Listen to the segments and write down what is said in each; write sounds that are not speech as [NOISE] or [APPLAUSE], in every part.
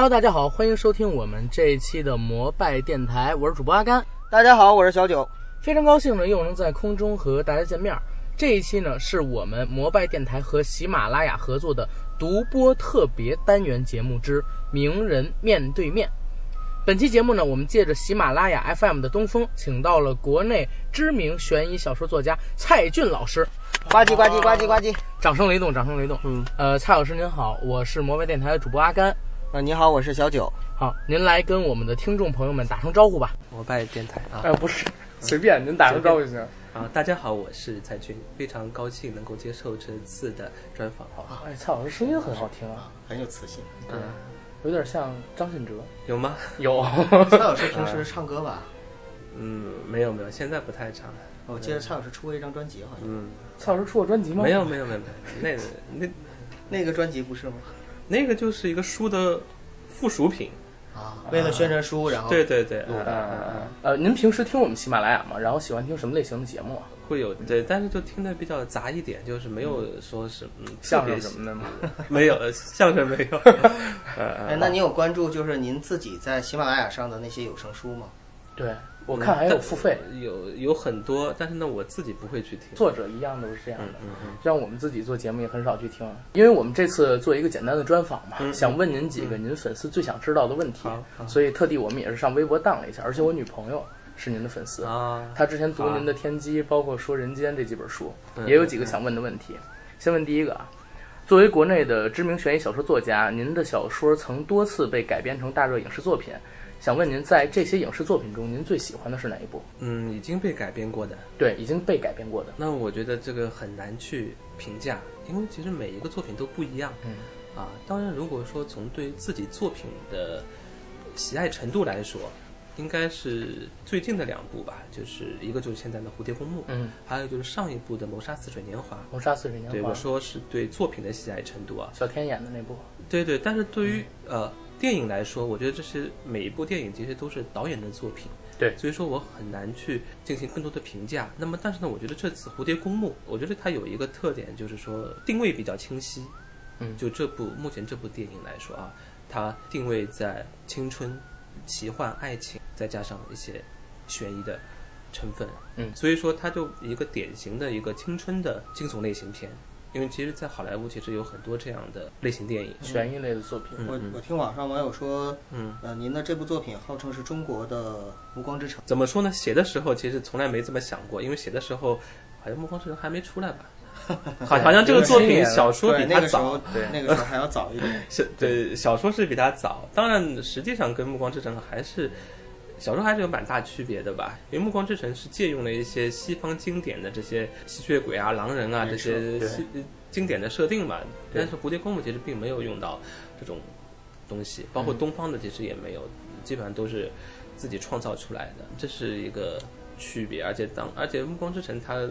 Hello，大家好，欢迎收听我们这一期的摩拜电台，我是主播阿甘。大家好，我是小九。非常高兴呢，又能在空中和大家见面。这一期呢，是我们摩拜电台和喜马拉雅合作的独播特别单元节目之“名人面对面”。本期节目呢，我们借着喜马拉雅 FM 的东风，请到了国内知名悬疑小说作家蔡骏老师。呱唧呱唧呱唧呱唧，掌声雷动，掌声雷动。嗯，呃，蔡老师您好，我是摩拜电台的主播阿甘。呃，你好，我是小九。好，您来跟我们的听众朋友们打声招呼吧。摩拜电台啊呃，不是，随便您打声招呼就行。啊！大家好，我是蔡军，非常高兴能够接受这次的专访。好，哎，蔡老师声音很好听啊，很有磁性。嗯，有点像张信哲。有吗？有，[LAUGHS] 蔡老师平时唱歌吧？嗯，没有没有，现在不太唱。我记得蔡老师出过一张专辑，好像。嗯，蔡老师出过专辑吗？没有没有没有没有，那个那那个专辑不是吗？那个就是一个书的附属品。啊，为了宣传书，然后对对对，嗯嗯嗯呃，您平时听我们喜马拉雅吗？然后喜欢听什么类型的节目啊？会有对，但是就听的比较杂一点，就是没有说是嗯相声什么的吗？[LAUGHS] 没有呃相声没有。呃 [LAUGHS] 哎，呃，那你有关注就是您自己在喜马拉雅上的那些有声书吗？对，我看还有付费，有有很多，但是呢，我自己不会去听。作者一样都是这样嗯的。嗯嗯。像我们自己做节目也很少去听，因为我们这次做一个简单的专访嘛，嗯想问您几个您粉丝最想知道的问题所以特地我们也是上微博当了一下，而且我女朋友是您的粉丝，啊，她之前读您的《天机》，包括《说人间》这几本书，嗯也有几个想问的问题。先问第一个啊，作为国内的知名悬疑小说作家，您的小说曾多次被改编成大热影视作品，想问您在这些影视作品中，您最喜欢的是哪一部？嗯，已经被改编过的。对，已经被改编过的。那我觉得这个很难去评价，因为其实每一个作品都不一样。嗯，啊，当然，如果说从对自己作品的喜爱程度来说，应该是最近的两部吧，就是一个就是现在的《蝴蝶公墓》，嗯，还有就是上一部的《谋杀似水年华》。谋杀似水年华对，华我，说是对作品的喜爱程度啊。小天演的那部。对对，但是对于呃电影来说，我觉得这是每一部电影其实都是导演的作品，对所以说我很难去进行更多的评价。那么，但是呢，我觉得这次《蝴蝶公墓》，我觉得它有一个特点，就是说定位比较清晰。嗯就这部目前这部电影来说啊，它定位在青春、奇幻、爱情，再加上一些悬疑的成分。嗯所以说它就一个典型的一个青春的惊悚类型片。因为其实，在好莱坞其实有很多这样的类型电影。悬疑类的作品。嗯我我听网上网友说，嗯，呃，您的这部作品号称是中国的《暮光之城》。怎么说呢？写的时候其实从来没这么想过，因为写的时候好像《暮光之城》还没出来吧？[LAUGHS] 好，好像这个作品小说比对，那它个时候早，，那个时候还要早一点。[LAUGHS] 是对小说是比它早。当然，实际上跟《暮光之城》还是小说还是有蛮大区别的吧？因为《暮光之城》是借用了一些西方经典的这些吸血鬼啊、狼人啊这些经典的设定嘛，但是《蝴蝶公墓》其实并没有用到这种东西，包括东方的其实也没有，基本上都是自己创造出来的，这是一个区别。而且当而且《暮光之城》它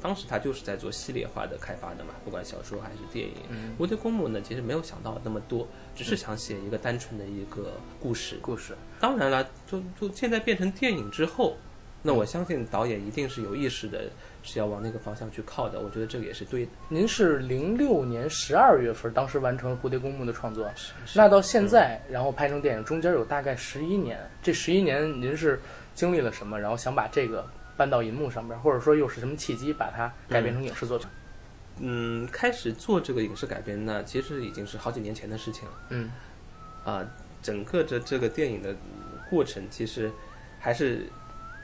当时它就是在做系列化的开发的嘛，不管小说还是电影。嗯，蝴蝶公墓呢，其实没有想到那么多，只是想写一个单纯的一个故事。故事。当然了，就就现在变成电影之后，那我相信导演一定是有意识的，是要往那个方向去靠的。我觉得这个也是对的。您是零六年十二月份当时完成了《蝴蝶公墓》的创作，那到现在，然后拍成电影，中间有大概十一年。这十一年您是经历了什么？然后想把这个搬到银幕上边，或者说又是什么契机把它改编成影视作品？嗯，开始做这个影视改编呢，其实已经是好几年前的事情了。嗯啊，整个这这个电影的过程其实还是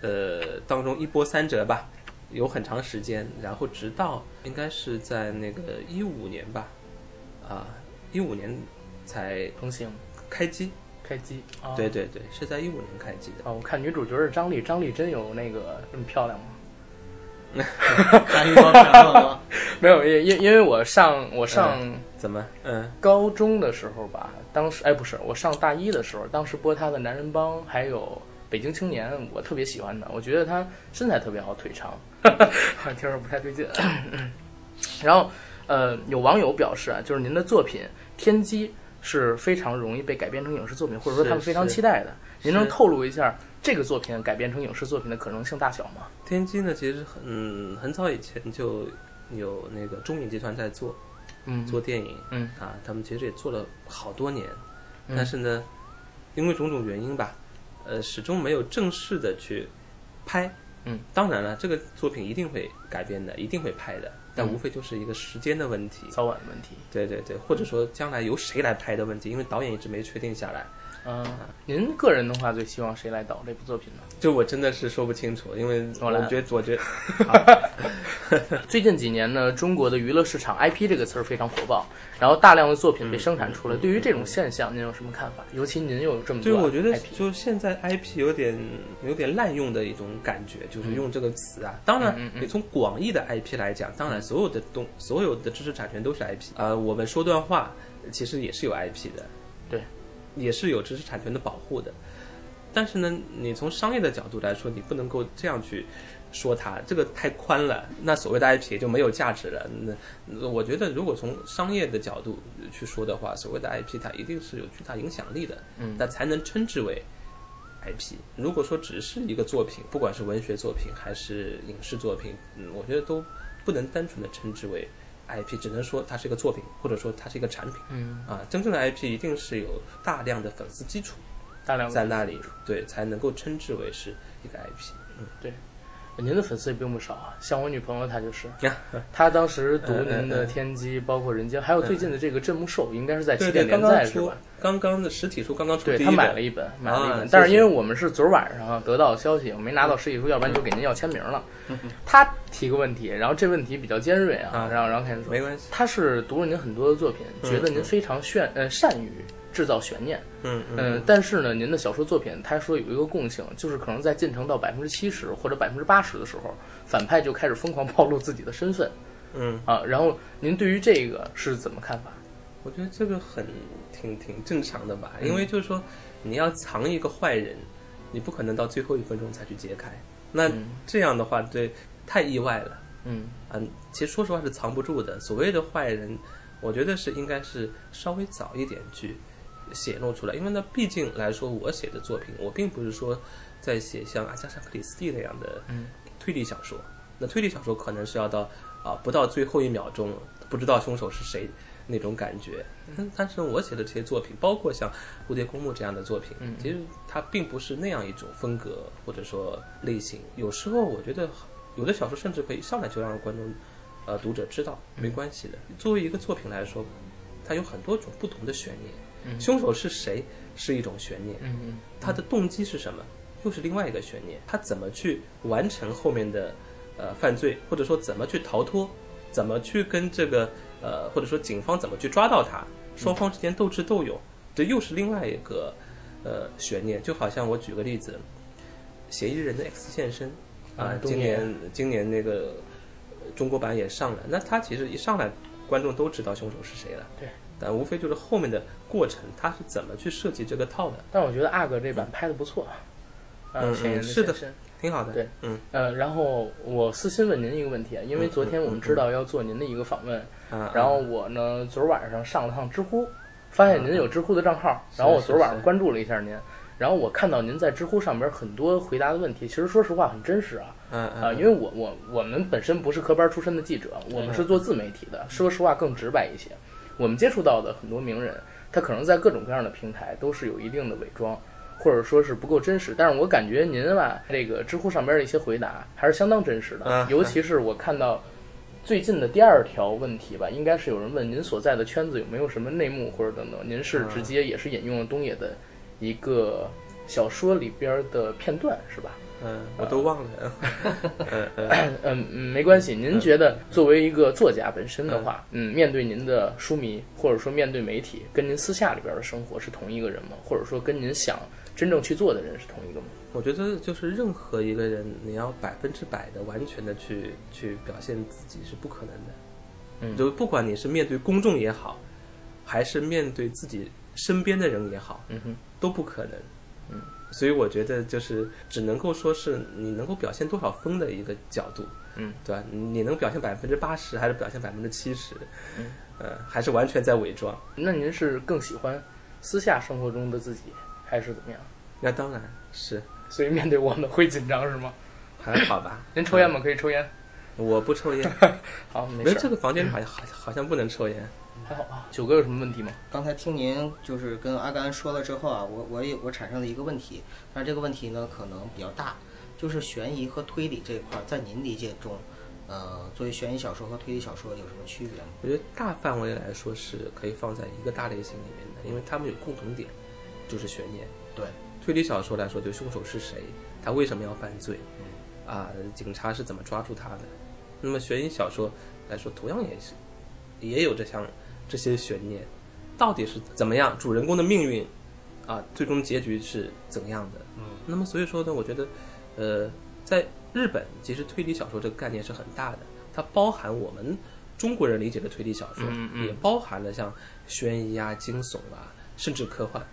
呃当中一波三折吧，有很长时间，然后直到应该是在那个一五年吧，啊一五年才成型开机，开机。啊对对对，是在一五年开机的。哦，我看女主角是张丽，张丽真有那个这么漂亮吗？[LAUGHS] [LAUGHS] 看预告片了吗？没有，因因因为我上我上怎么？嗯高中的时候吧，当时哎不是，我上大一的时候，当时播他的《男人帮》还有《北京青年》，我特别喜欢的，我觉得他身材特别好，腿长，[LAUGHS] 听着不太对劲。[COUGHS] 然后呃，有网友表示啊，就是您的作品《天机》是非常容易被改编成影视作品，或者说他们非常期待的。您能透露一下这个作品改编成影视作品的可能性大小吗？天机呢，其实很嗯很早以前就有那个中影集团在做嗯，做电影，嗯啊，他们其实也做了好多年，嗯但是呢，因为种种原因吧，呃，始终没有正式的去拍。嗯，当然了，这个作品一定会改编的，一定会拍的，但嗯无非就是一个时间的问题。早晚的问题。对对对，或者说将来由谁来拍的问题，因为导演一直没确定下来。嗯，您个人的话，最希望谁来导这部作品呢？就我真的是说不清楚，因为我来觉得，我觉得，最近几年呢，中国的娱乐市场 IP 这个词儿非常火爆，然后大量的作品被生产出来。对于这种现象，您有什么看法？尤其您又有这么多对，我觉得就现在 IP 有点有点滥用的一种感觉，就是用这个词啊。当然嗯嗯，嗯你从广义的 IP 来讲，当然所有的东所有的知识产权都是 IP 啊、我们说段话其实也是有 IP 的，对，也是有知识产权的保护的。但是呢，你从商业的角度来说，你不能够这样去说它，这个太宽了。那所谓的 IP 也就没有价值了。那那我觉得，如果从商业的角度去说的话，所谓的 IP 它一定是有巨大影响力的，嗯那才能称之为 IP。如果说只是一个作品，不管是文学作品还是影视作品，嗯，我觉得都不能单纯的称之为 IP，只能说它是一个作品，或者说它是一个产品。嗯，啊，真正的 IP 一定是有大量的粉丝基础大量在那里，对，才能够称之为是一个 IP。您的粉丝也并不少啊，像我女朋友她就是，她当时读您的《天机》，包括《人间》，还有最近的这个《镇墓兽》，应该是在起点连载是吧？，刚刚的实体书刚刚出对他第一本，买了一本，买了一本，啊但是因为我们是昨儿晚上得到的消息，我没拿到实体书，要不然就给您要签名了。他提个问题，然后这问题比较尖锐啊啊，然后然后开始说，没关系。他是读了您很多的作品，嗯觉得您非常炫呃善于制造悬念，嗯嗯，但是呢，您的小说作品他说有一个共性，就是可能在进程到百分之七十或者百分之八十的时候，反派就开始疯狂暴露自己的身份嗯，啊。然后您对于这个是怎么看法？我觉得这个很挺挺正常的吧，嗯因为就是说你要藏一个坏人，你不可能到最后一分钟才去揭开，那嗯这样的话，对，太意外了。嗯嗯，其实说实话是藏不住的。所谓的坏人，我觉得是应该是稍微早一点去显露出来，因为呢，毕竟来说，我写的作品，我并不是说在写像阿加莎·克里斯蒂那样的嗯推理小说。那推理小说可能是要到啊不到最后一秒钟不知道凶手是谁那种感觉。嗯，但是我写的这些作品，包括像《蝴蝶公墓》这样的作品，嗯其实它并不是那样一种风格或者说类型。有时候我觉得有的小说甚至可以上来就让观众呃读者知道，没关系的。作为一个作品来说，它有很多种不同的悬念。嗯。凶手是谁是一种悬念，他的动机是什么又是另外一个悬念。他怎么去完成后面的呃犯罪，或者说怎么去逃脱，怎么去跟这个呃或者说警方怎么去抓到他，双方之间斗智斗勇，这又是另外一个呃悬念。就好像我举个例子，嫌疑人的 X 现身啊、嗯今年今年那个呃中国版也上了，那他其实一上来观众都知道凶手是谁了，对。但无非就是后面的过程，他是怎么去设计这个套的，但我觉得阿哥这版拍的不错，啊，嗯是的挺好的。对，嗯呃，然后我私信问您一个问题啊，因为嗯昨天我们嗯知道要做您的一个访问，啊，然后我呢昨儿晚上上了趟知乎，发现您有知乎的账号，是然后我昨儿晚上关注了一下您，然后我看到您在知乎上边很多回答的问题，其实说实话很真实啊，嗯啊，因为我我我们本身不是科班出身的记者，我们是做自媒体的，说实话更直白一些。我们接触到的很多名人，他可能在各种各样的平台都是有一定的伪装，或者说是不够真实。但是我感觉您吧，这个知乎上边的一些回答还是相当真实的，嗯尤其是我看到最近的第二条问题吧，应该是有人问您所在的圈子有没有什么内幕或者等等，您是直接也是引用了东野的一个小说里边的片段，是吧？嗯，我都忘了。嗯 [LAUGHS] 嗯嗯，嗯没关系。您觉得作为一个作家本身的话，嗯，面对您的书迷，或者说面对媒体，跟您私下里边的生活是同一个人吗？或者说跟您想真正去做的人是同一个吗？我觉得就是任何一个人，你要百分之百的完全的去去表现自己是不可能的。嗯就不管你是面对公众也好，还是面对自己身边的人也好，嗯哼，都不可能。嗯，所以我觉得就是只能够说是你能够表现多少分的一个角度，嗯，对吧？你能表现百分之八十，还是表现百分之七十？嗯，呃，还是完全在伪装？那您是更喜欢私下生活中的自己，还是怎么样？那当然是所以面对我们会紧张是吗？还好吧。[COUGHS] 您抽烟吗？可以抽烟。我不抽烟，[LAUGHS] 好，没没事儿。这个房间好像好好像不能抽烟。还好吧。九哥有什么问题吗？刚才听您就是跟阿甘说了之后啊，我我也我产生了一个问题，但是这个问题呢可能比较大，就是悬疑和推理这一块儿，在您理解中，呃，作为悬疑小说和推理小说有什么区别吗？我觉得大范围来说是可以放在一个大类型里面的，因为他们有共同点，就是悬念。对，推理小说来说，就凶手是谁，他为什么要犯罪，啊，警察是怎么抓住他的。那么悬疑小说来说，同样也是也有这项这些悬念，到底是怎么样，主人公的命运啊，最终结局是怎样的？嗯，那么所以说呢，我觉得，呃，在日本，其实推理小说这个概念是很大的，它包含我们中国人理解的推理小说，嗯嗯也包含了像悬疑啊、惊悚啊，甚至科幻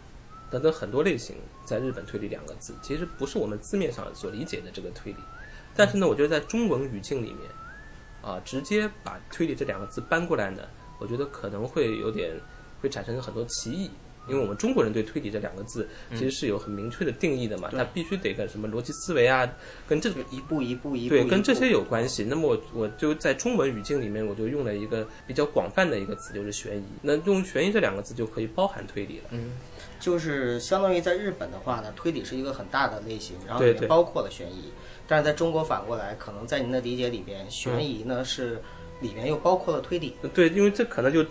等等很多类型。在日本，推理两个字其实不是我们字面上所理解的这个推理，但是呢，我觉得在中文语境里面，啊，直接把推理这两个字搬过来呢，我觉得可能会有点会产生很多歧义。因为我们中国人对推理这两个字其实是有很明确的定义的嘛，对它必须得跟什么逻辑思维啊，跟这就一步一步一步对，跟这些有关系。那么我我就在中文语境里面，我就用了一个比较广泛的一个词，就是悬疑。那用悬疑这两个字就可以包含推理了。嗯，就是相当于在日本的话呢，推理是一个很大的类型，然后也包括了悬疑。但是在中国反过来，可能在您的理解里边，悬疑呢是里面又包括了推理。对，因为这可能就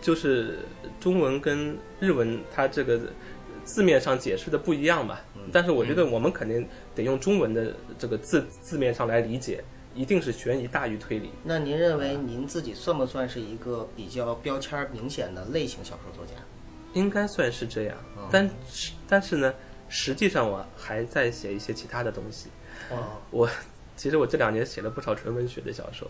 就是中文跟日文它这个字面上解释的不一样吧。但是我觉得我们肯定得用中文的这个字字面上来理解，一定是悬疑大于推理。那您认为您自己算不算是一个比较标签儿明显的类型小说作家？应该算是这样，嗯但是但是呢，实际上我还在写一些其他的东西。哦，我其实我这两年写了不少纯文学的小说，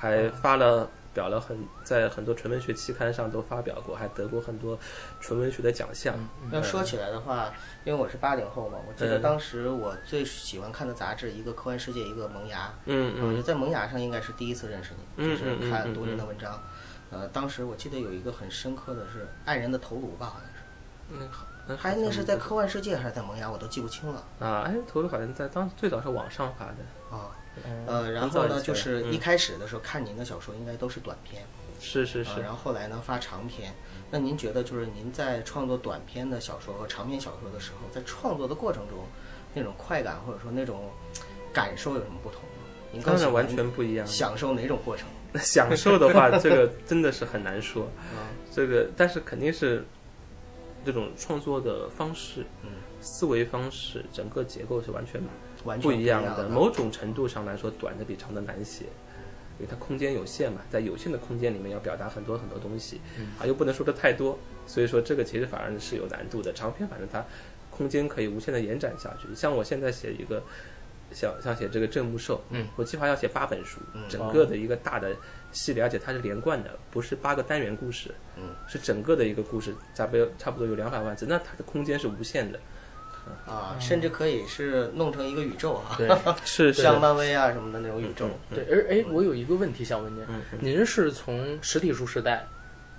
还发了表了很在很多纯文学期刊上都发表过，还得过很多纯文学的奖项。要说起来的话，因为我是八零后嘛，我记得嗯当时我最喜欢看的杂志，一个科幻世界，一个萌芽。嗯嗯我觉得在萌芽上应该是第一次认识你，就是看读您嗯的文章。呃，当时我记得有一个很深刻的是《爱人的头颅》吧，好像是，嗯，好嗯还那是在科幻世界还是在萌芽，我都记不清了啊，哎，头颅好像在当最早是网上发的。啊。嗯呃，然后呢，就是嗯一开始的时候看您的小说应该都是短篇，是是是啊，然后后来呢发长篇。那您觉得就是您在创作短篇的小说和长篇小说的时候，在创作的过程中，那种快感或者说那种感受有什么不同吗？您当然完全不一样。享受哪种过程？[LAUGHS] 享受的话，[LAUGHS] 这个真的是很难说。啊，这个，但是肯定是这种创作的方式、嗯，思维方式、整个结构是完全完全不一样样的。某种程度上来说，短的比长的难写，因为它空间有限嘛，在有限的空间里面要表达很多很多东西，啊，又不能说的太多，所以说这个其实反而是有难度的。长篇反正它空间可以无限的延展下去。像我现在写一个，像像写这个郑木寿，嗯，我计划要写八本书，嗯。整个的一个大的系列，而且它是连贯的，不是八个单元故事，嗯，是整个的一个故事，差不多差不多有两百万字，那它的空间是无限的，啊，甚至可以是弄成一个宇宙啊，对 [LAUGHS] 是是，像漫威啊什么的那种宇宙。对，而哎，我有一个问题想问您，您是从实体书时代，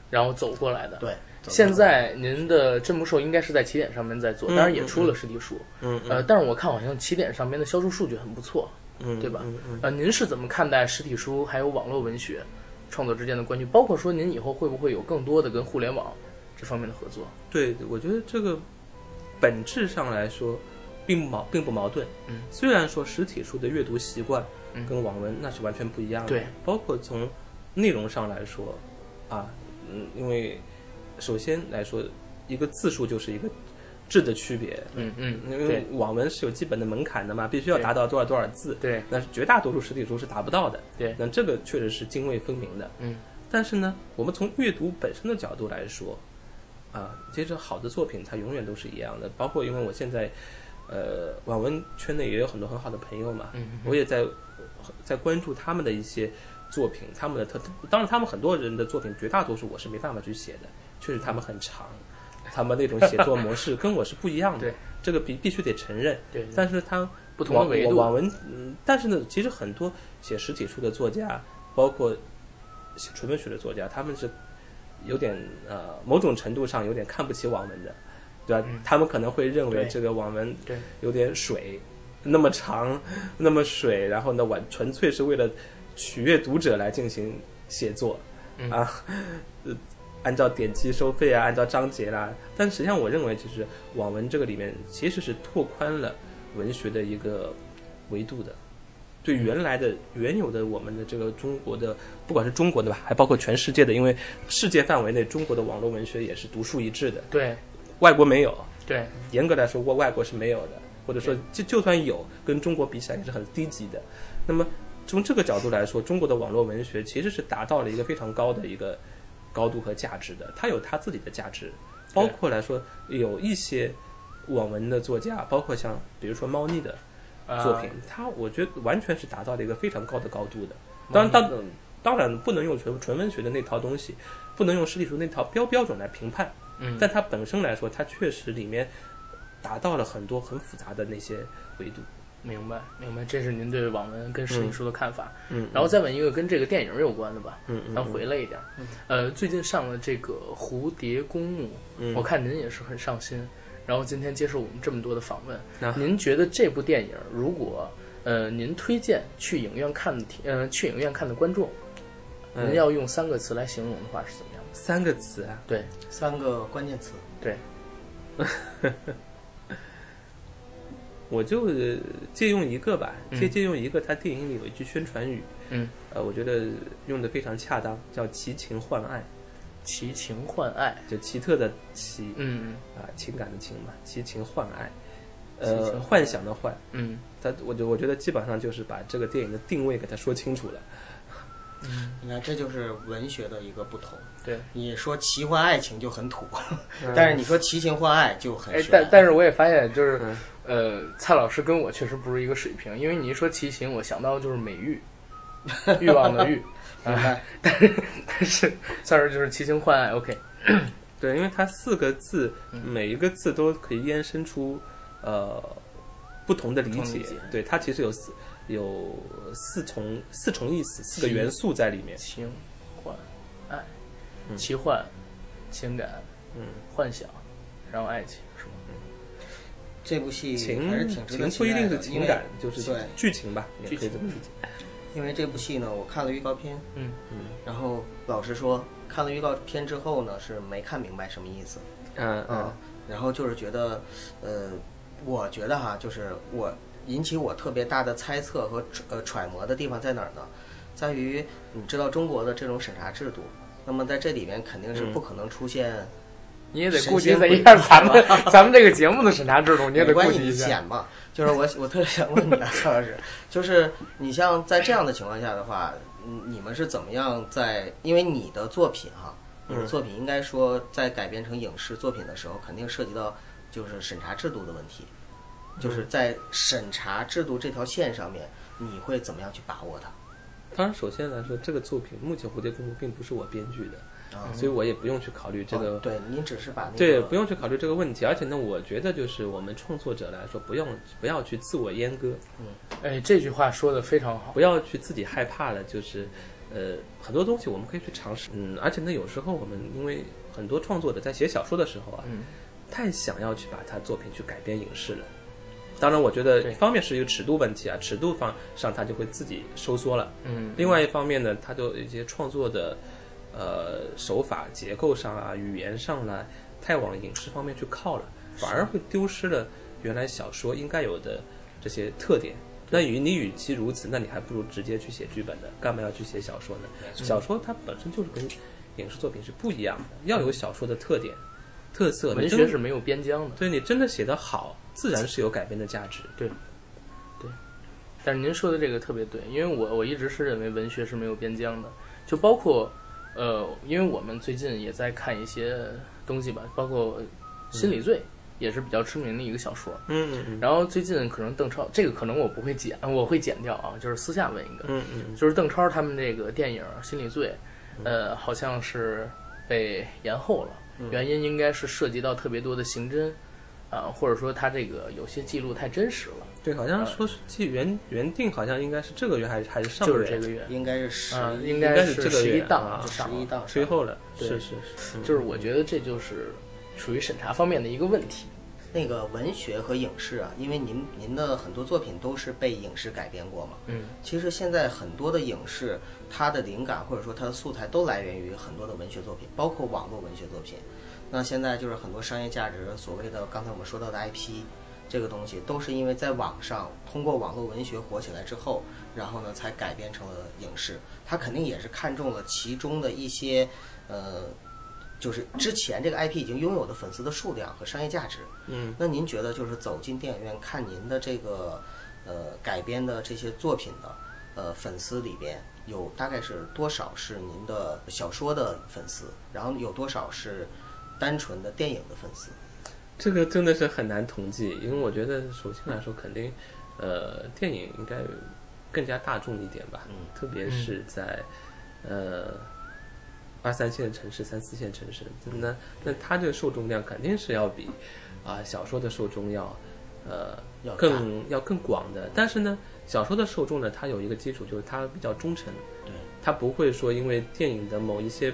然后走过来的。对，现在您的镇木兽应该是在起点上面在做，嗯当然也出了实体书，嗯嗯呃，但是我看好像起点上面的销售数据很不错，嗯，对吧嗯嗯。呃，您是怎么看待实体书还有网络文学创作之间的关系？包括说您以后会不会有更多的跟互联网这方面的合作？对，我觉得这个本质上来说，并不矛并不矛盾。嗯，虽然说实体书的阅读习惯嗯跟网文那是完全不一样的，对，包括从内容上来说，啊，嗯，因为首先来说，一个字数就是一个质的区别，嗯嗯，因为网文是有基本的门槛的嘛，必须要达到多少多少字，对。那是绝大多数实体书是达不到的，对，那这个确实是泾渭分明的。嗯，但是呢，我们从阅读本身的角度来说，啊，其实好的作品它永远都是一样的。包括因为我现在，呃，网文圈内也有很多很好的朋友嘛，嗯我也在在关注他们的一些作品，他们的特，当然他们很多人的作品，绝大多数我是没办法去写的，确实他们很长，他们那种写作模式跟我是不一样的，这个必必须得承认。对，但是他不同的维度，网网文，嗯，但是呢，其实很多写实体书的作家，包括写纯文学的作家，他们是有点呃，某种程度上有点看不起网文的，对吧？嗯他们可能会认为这个网文对有点水，那么长，那么水，然后呢，完纯粹是为了取悦读者来进行写作。嗯啊，呃，按照点击收费啊，按照章节啦。但实际上，我认为就是网文这个里面其实是拓宽了文学的一个维度的。对原来的原有的我们的这个中国的，不管是中国的吧，还包括全世界的，因为世界范围内中国的网络文学也是独树一帜的，对外国没有。对，严格来说，外外国是没有的，或者说就就算有，跟中国比起来也是很低级的。那么从这个角度来说，中国的网络文学其实是达到了一个非常高的一个高度和价值的，它有它自己的价值，包括来说有一些网文的作家，包括像比如说猫腻的啊作品，它我觉得完全是达到了一个非常高的高度的。当然，当当然不能用纯纯文学的那套东西，不能用实体书那套标标准来评判。嗯，但它本身来说，它确实里面达到了很多很复杂的那些维度。明白明白，这是您对网文跟摄影书的看法。嗯，然后再问一个跟这个电影有关的吧，嗯嗯，咱回来一点。呃，最近上了这个《蝴蝶公墓》，嗯。我看您也是很上心。然后今天接受我们这么多的访问，啊。您觉得这部电影如果呃您推荐去影院看的听呃去影院看的观众，嗯。您要用三个词来形容的话是怎么样？的？三个词啊，对。三个关键词，对，[LAUGHS] 我就呃借用一个吧，嗯。借借用一个，他电影里有一句宣传语，嗯，呃，我觉得用的非常恰当，叫“奇情换爱奇情换爱，”，就奇特的奇嗯啊，情感的情嘛，奇情换爱，呃，幻想的幻，嗯。他我就我觉得基本上就是把这个电影的定位给他说清楚了。嗯，你看这就是文学的一个不同。对。你说奇幻爱情就很土，嗯 [LAUGHS] 但是你说奇情幻爱就很哎，但但是我也发现，就是、嗯呃，蔡老师跟我确实不是一个水平，因为你一说奇情，我想到的就是美玉，[LAUGHS] 欲望的欲，明白？但是 [LAUGHS] 但是蔡老师就是奇情幻爱，OK，[COUGHS] 对，因为它四个字，嗯每一个字都可以延伸出呃不同的理解理解。对，它其实有四有四重四重意思，四个元素在里面。情幻爱，嗯奇幻情感嗯，幻想，然后爱情是吗？这部戏情还是挺值得情不一定是情感，就是对剧情吧，也可以这么理解。因为这部戏呢，我看了预告片，嗯嗯然后老实说，看了预告片之后呢，是没看明白什么意思。嗯嗯嗯，然后就是觉得，呃，我觉得哈，就是我引起我特别大的猜测和揣呃揣摩的地方在哪儿呢？在于你知道中国的这种审查制度，那么在这里面肯定是嗯不可能出现你也得顾及一下咱们 [LAUGHS] 咱们这个节目的审查制度，你也得顾及一下。显嘛。就是我我特别想问你啊，曹老师，就是你像在这样的情况下的话，嗯你们是怎么样在？因为你的作品哈，你的嗯作品应该说在改编成影视作品的时候，肯定涉及到就是审查制度的问题，就是在审查制度这条线上面，你会怎么样去把握它？当然，首先来说，这个作品目前《蝴蝶公主》并不是我编剧的，啊，所以我也不用去考虑这个哦对，您只是把那个对，不用去考虑这个问题。而且呢，我觉得就是我们创作者来说，不用不要去自我阉割，嗯哎，这句话说的非常好。不要去自己害怕了，就是呃很多东西我们可以去尝试。嗯，而且呢，有时候我们因为很多创作者在写小说的时候啊，嗯太想要去把他作品去改编影视了。当然，我觉得一方面是一个尺度问题啊，尺度方上它就会自己收缩了。嗯，另外一方面呢，它就一些创作的呃手法、结构上啊、语言上呢，太往影视方面去靠了，反而会丢失了原来小说应该有的这些特点。那与你与其如此，那你还不如直接去写剧本呢，干嘛要去写小说呢？小说它本身就是跟影视作品是不一样的，要有小说的特点、特色。文学是没有边疆的。对你真的写得好，自然是有改变的价值。对，对但是您说的这个特别对，因为我我一直是认为文学是没有边疆的，就包括呃，因为我们最近也在看一些东西吧，包括《心理罪》也是比较知名的一个小说。嗯嗯嗯然后最近可能邓超这个可能我不会剪，我会剪掉啊，就是私下问一个，嗯嗯就是邓超他们这个电影《心理罪》，呃，好像是被延后了，原因应该是涉及到特别多的刑侦。啊，或者说他这个有些记录太真实了，对，好像说是记原原定好像应该是这个月还是还是上个月，就是这个月，应该是十应该该是这个月十一档十一档推后了，对是是是，嗯就是我觉得这就是属于审查方面的一个问题。那个文学和影视啊，因为您您的很多作品都是被影视改编过嘛。嗯，其实现在很多的影视，它的灵感或者说它的素材都来源于很多的文学作品，包括网络文学作品。那现在就是很多商业价值，所谓的刚才我们说到的 IP，这个东西都是因为在网上通过网络文学火起来之后，然后呢才改编成了影视。他肯定也是看中了其中的一些，呃，就是之前这个 IP 已经拥有的粉丝的数量和商业价值。嗯，那您觉得就是走进电影院看您的这个呃改编的这些作品的呃粉丝里边，有大概是多少是您的小说的粉丝，然后有多少是单纯的电影的粉丝？这个真的是很难统计，因为我觉得首先来说，肯定，呃，电影应该更加大众一点吧，嗯特别是在，呃，二三线城市、三四线城市，那那它这个受众量肯定是要比啊、小说的受众要，呃，要更要更广的。但是呢，小说的受众呢，它有一个基础，就是它比较忠诚，对，它不会说因为电影的某一些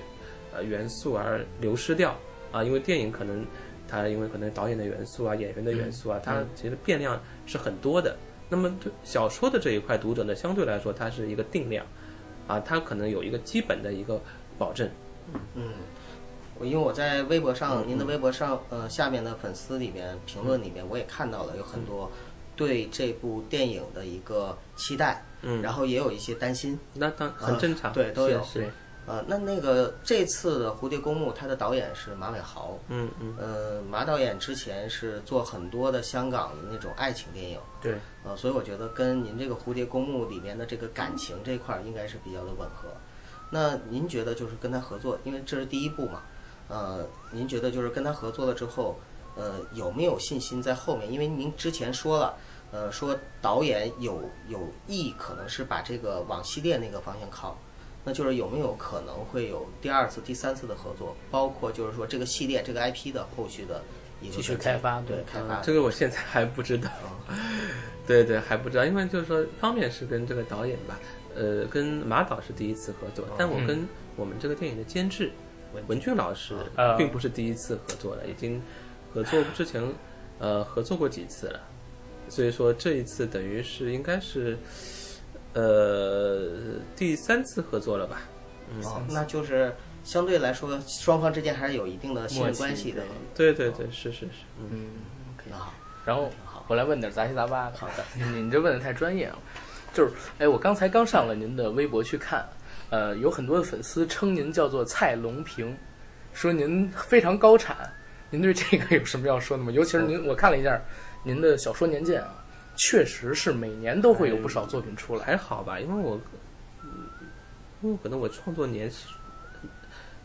呃元素而流失掉啊，因为电影可能它因为可能导演的元素啊、演员的元素啊，它其实变量是很多的。那么对小说的这一块读者呢，相对来说它是一个定量啊，它可能有一个基本的一个保证。嗯，我因为我在微博上，嗯您的微博上，呃，下面的粉丝里面评论里面，我也看到了有很多对这部电影的一个期待，嗯，然后也有一些担心，那当很正常，对都有呃，那那个这次的《蝴蝶公墓》，它的导演是马伟豪，嗯嗯，呃，马导演之前是做很多的香港的那种爱情电影，对，呃，所以我觉得跟您这个《蝴蝶公墓》里面的这个感情这块儿应该是比较的吻合。那您觉得就是跟他合作，因为这是第一部嘛，呃，您觉得就是跟他合作了之后，呃，有没有信心在后面？因为您之前说了，呃，说导演有有意可能是把这个往系列那个方向靠，那就是有没有可能会有第二次、第三次的合作？包括就是说这个系列、这个 IP 的后续的一个继续开发对对开发这个我现在还不知道，对对还不知道，因为就是说，方面是跟这个导演吧，呃，跟马导是第一次合作，但我跟我们这个电影的监制文俊老师啊并不是第一次合作了，已经合作之前呃合作过几次了，所以说这一次等于是应该是呃第三次合作了吧？哦，那就是相对来说，双方之间还是有一定的信任关系的。对对对，是是是，嗯。嗯，那好，然后我来问点杂七杂八的。好的，你 [LAUGHS] 你这问的太专业了。就是，哎，我刚才刚上了您的微博去看，呃，有很多的粉丝称您叫做蔡龙平，说您非常高产。您对这个有什么要说的吗？尤其是您，我看了一下您的小说年鉴啊，确实是每年都会有不少作品出来。还好吧，因为我，嗯因为可能我创作年，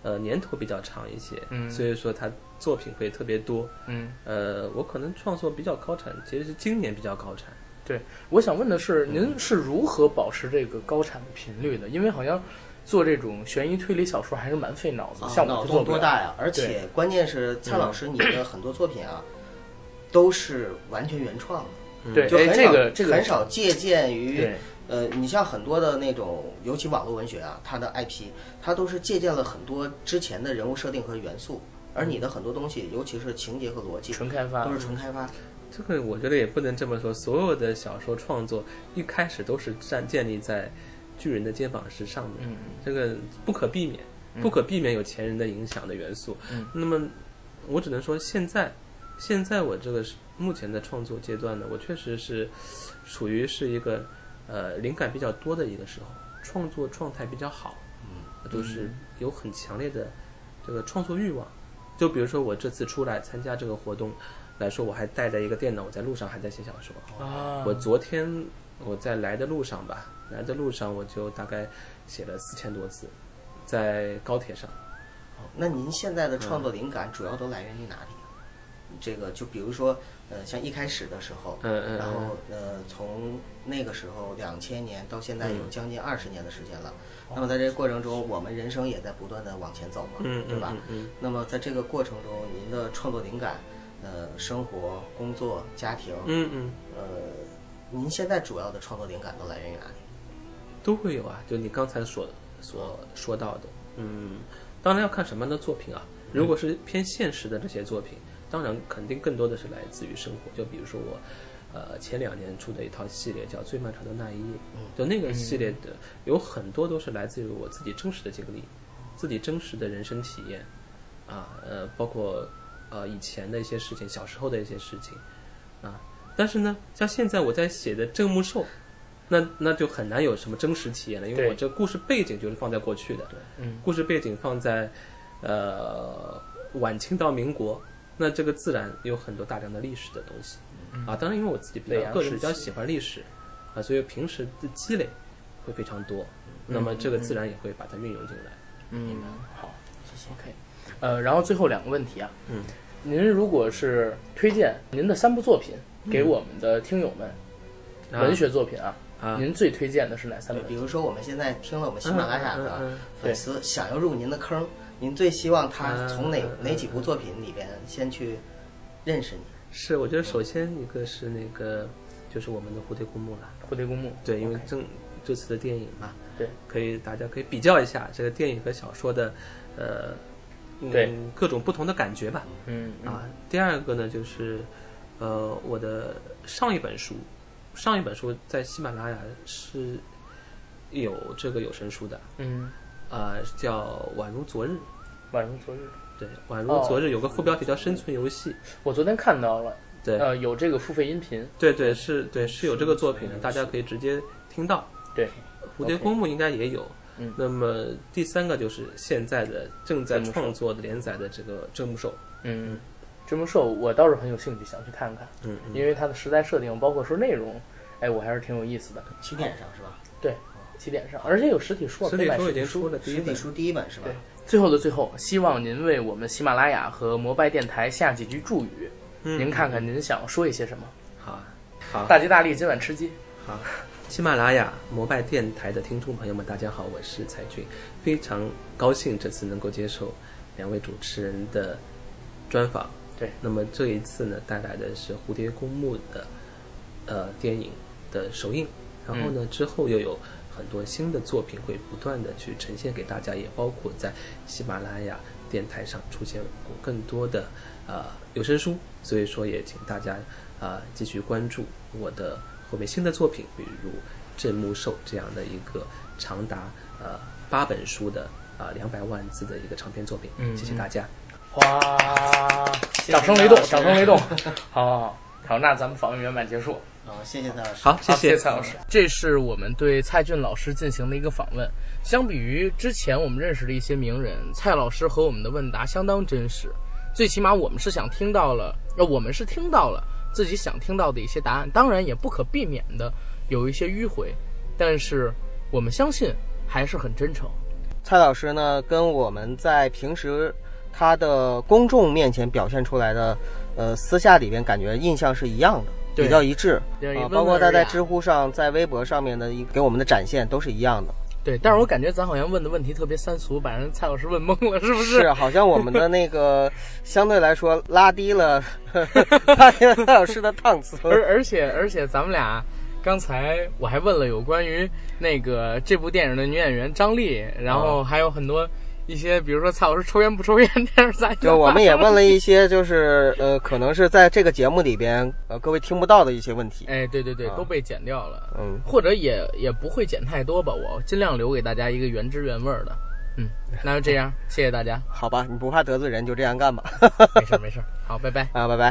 呃年头比较长一些，嗯所以说他作品会特别多。嗯，呃，我可能创作比较高产，其实是今年比较高产。对我想问的是，您是如何保持这个高产的频率的？因为好像做这种悬疑推理小说还是蛮费脑子，啊像我不了。洞多大呀！而且关键是蔡老师，你的很多作品啊，都是完全原创的，嗯对，哎，就很少这个这个很少借鉴于，呃，你像很多的那种，尤其网络文学啊，它的 IP，它都是借鉴了很多之前的人物设定和元素，而你的很多东西，尤其是情节和逻辑，纯开发都是纯开发。这个我觉得也不能这么说，所有的小说创作一开始都是站建立在巨人的肩膀之上的，嗯。这个不可避免，不可避免有前人的影响的元素。嗯。那么我只能说，现在现在我这个是目前的创作阶段呢，我确实是属于是一个呃灵感比较多的一个时候，创作状态比较好，嗯，就是有很强烈的这个创作欲望。就比如说我这次出来参加这个活动来说，我还带着一个电脑，我在路上还在写小说。啊，我昨天我在来的路上吧，来的路上我就大概写了四千多字，在高铁上。那您现在的创作灵感主要都来源于哪里？这个就比如说，呃，像一开始的时候，嗯嗯然后呃，从那个时候两千年到现在有将近二十年的时间了。那么在这个过程中，我们人生也在不断的往前走嘛，嗯，对吧？嗯那么在这个过程中，您的创作灵感，呃，生活、工作、家庭，嗯嗯，呃，您现在主要的创作灵感都来源于哪里？都会有啊。就你刚才所所说到的，嗯，当然要看什么样的作品啊。如果是偏现实的这些作品，当然肯定更多的是来自于生活。就比如说我，呃，前两年出的一套系列叫《最漫长的那一夜》，就那个系列的有很多都是来自于我自己真实的经历，自己真实的人生体验，啊，呃，包括呃以前的一些事情，小时候的一些事情，啊，但是呢，像现在我在写的郑木寿。那那就很难有什么真实体验了，因为我这故事背景就是放在过去的，嗯，故事背景放在呃晚清到民国，那这个自然有很多大量的历史的东西、啊。当然，因为我自己比较个人比较喜欢历史啊，所以平时的积累会非常多，那么这个自然也会把它运用进来。嗯，好，谢谢。OK，呃，然后最后两个问题啊，嗯，您如果是推荐您的三部作品给我们的听友们，啊文学作品啊，啊，您最推荐的是哪三对，本？比如说我们现在听了我们喜马拉雅的粉丝想要入您的坑，您最希望他从哪哪几部作品里边先去认识你？是，我觉得首先一个是那个就是我们的蝴蝶公墓了，蝴蝶公墓。对，因为正这次的电影嘛，对，可以大家可以比较一下这个电影和小说的，呃，嗯对各种不同的感觉吧。嗯嗯啊，第二个呢就是，呃，我的上一本书，上一本书在喜马拉雅是有这个有声书的，嗯，啊、叫《宛如昨日》。宛如昨日。对，《宛如昨日》有个副标题叫“生存游戏我昨天看到了，”。对，呃，有这个付费音频。对对是，对是有这个作品的，大家可以直接听到。对，蝴蝶公墓应该也有。嗯那么第三个就是现在的正在创作的连载的这个真木兽。嗯，真木兽我倒是很有兴趣想去看看，嗯嗯。因为它的时代设定，包括说内容，哎，我还是挺有意思的。起点上是吧？起点上，而且有实体书啊，实可以买体书已经书出了第一本。实体书第一本是吧对？最后的最后，希望您为我们喜马拉雅和摩拜电台下几句祝语。嗯您看看您想说一些什么？好，好，大吉大利，今晚吃鸡。好。喜马拉雅摩拜电台的听众朋友们，大家好，我是蔡俊，非常高兴这次能够接受两位主持人的专访。对，那么这一次呢，带来的是《蝴蝶公墓》的呃电影的首映，然后呢、之后又有很多新的作品会不断的去呈现给大家，也包括在喜马拉雅电台上出现过更多的呃有声书，所以说也请大家啊、呃继续关注我的后面新的作品，比如《镇木兽》这样的一个长达呃八本书的啊两百万字的一个长篇作品。嗯谢谢大家。哇，掌声雷动，掌声雷动。[LAUGHS] 好好 [LAUGHS] 好，好，那咱们访问圆满结束。啊，谢谢蔡老师。好，谢谢谢蔡老师。这是我们对蔡骏老师进行的一个访问。相比于之前我们认识的一些名人，蔡老师和我们的问答相当真实。最起码我们是想听到了，呃，我们是听到了自己想听到的一些答案。当然也不可避免的有一些迂回，但是我们相信还是很真诚。蔡老师呢，跟我们在平时他的公众面前表现出来的，呃，私下里边感觉印象是一样的，对比较一致对啊。包括他在知知乎上、在微博上面的一给我们的展现都是一样的。对，但是我感觉咱好像问的问题特别三俗，把人蔡老师问懵了，是不是，好像我们的那个 [LAUGHS] 相对来说拉低了 [LAUGHS] 拉低了蔡老师的档次。而而且而且咱们俩刚才我还问了有关于那个这部电影的女演员张丽，然后还有很多一些，比如说蔡老师抽烟不抽烟这样在就我们也问了 [LAUGHS] 一些，就是呃，可能是在这个节目里边，呃，各位听不到的一些问题。哎，对对对，啊都被剪掉了，嗯，或者也也不会剪太多吧，我尽量留给大家一个原汁原味儿的。嗯，那就这样，谢谢大家，好吧，你不怕得罪人，就这样干吧。[LAUGHS] 没事儿没事儿，好，拜拜。啊，拜拜。